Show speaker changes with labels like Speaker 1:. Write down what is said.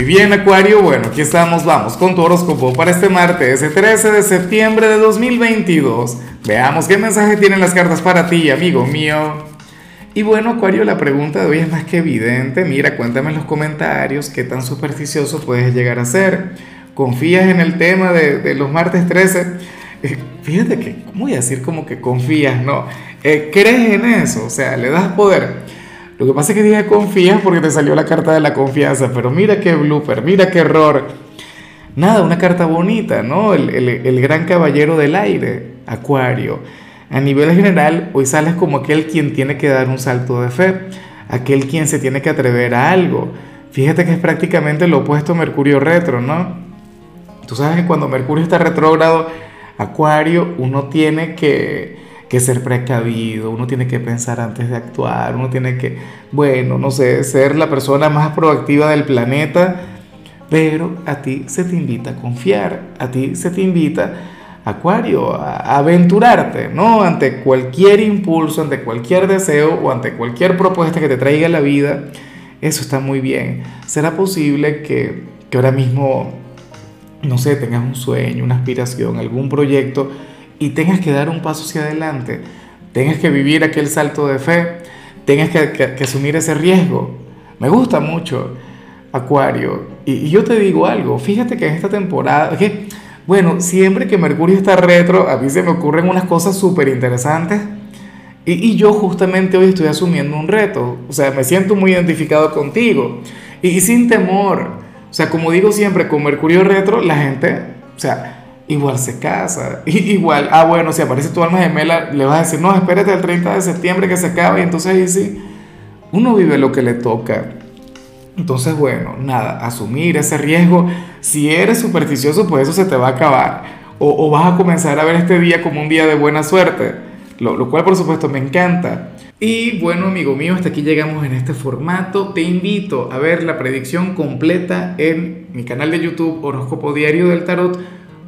Speaker 1: Y bien, Acuario, bueno, aquí estamos, vamos con tu horóscopo para este martes, el 13 de septiembre de 2022. Veamos qué mensaje tienen las cartas para ti, amigo mío. Y bueno, Acuario, la pregunta de hoy es más que evidente. Mira, cuéntame en los comentarios qué tan supersticioso puedes llegar a ser. ¿Confías en el tema de, los martes 13? Eh, fíjate que, ¿cómo voy a decir como que confías? No, eh, ¿crees en eso? O sea, le das poder. Lo que pasa es que dije confías porque te salió la carta de la confianza, pero mira qué blooper, mira qué error. Nada, una carta bonita, ¿no? El, gran caballero del aire, Acuario. A nivel general, hoy sales como aquel quien tiene que dar un salto de fe, aquel quien se tiene que atrever a algo. Fíjate que es prácticamente lo opuesto a Mercurio retro, ¿no? Tú sabes que cuando Mercurio está retrógrado, Acuario, uno tiene que que ser precavido, uno tiene que pensar antes de actuar, uno tiene que, bueno, no sé, ser la persona más proactiva del planeta, pero a ti se te invita a confiar, a ti se te invita, Acuario, a aventurarte, ¿no? Ante cualquier impulso, ante cualquier deseo o ante cualquier propuesta que te traiga la vida, eso está muy bien. ¿Será posible que, que ahora mismo, no sé, tengas un sueño, una aspiración, algún proyecto? Y tengas que dar un paso hacia adelante, tengas que vivir aquel salto de fe, tengas que, asumir ese riesgo. Me gusta mucho Acuario. Y, yo te digo algo, fíjate que en esta temporada, que, bueno, siempre que Mercurio está retro, a mí se me ocurren unas cosas súper interesantes. Y, yo justamente hoy estoy asumiendo un reto. O sea, me siento muy identificado contigo. Y, y sin temor. O sea, como digo siempre, con Mercurio retro, la gente, o sea, igual se casa. igual, ah, bueno, si aparece tu alma gemela, le vas a decir, no, espérate el 30 de septiembre que se acabe. Y entonces ahí sí, uno vive lo que le toca. Entonces, bueno, nada, asumir ese riesgo. Si eres supersticioso, pues eso se te va a acabar. O, o vas a comenzar a ver este día como un día de buena suerte. Lo, lo cual, por supuesto, me encanta. Y bueno, amigo mío, hasta aquí llegamos en este formato. Te invito a ver la predicción completa en mi canal de YouTube Horóscopo Diario del Tarot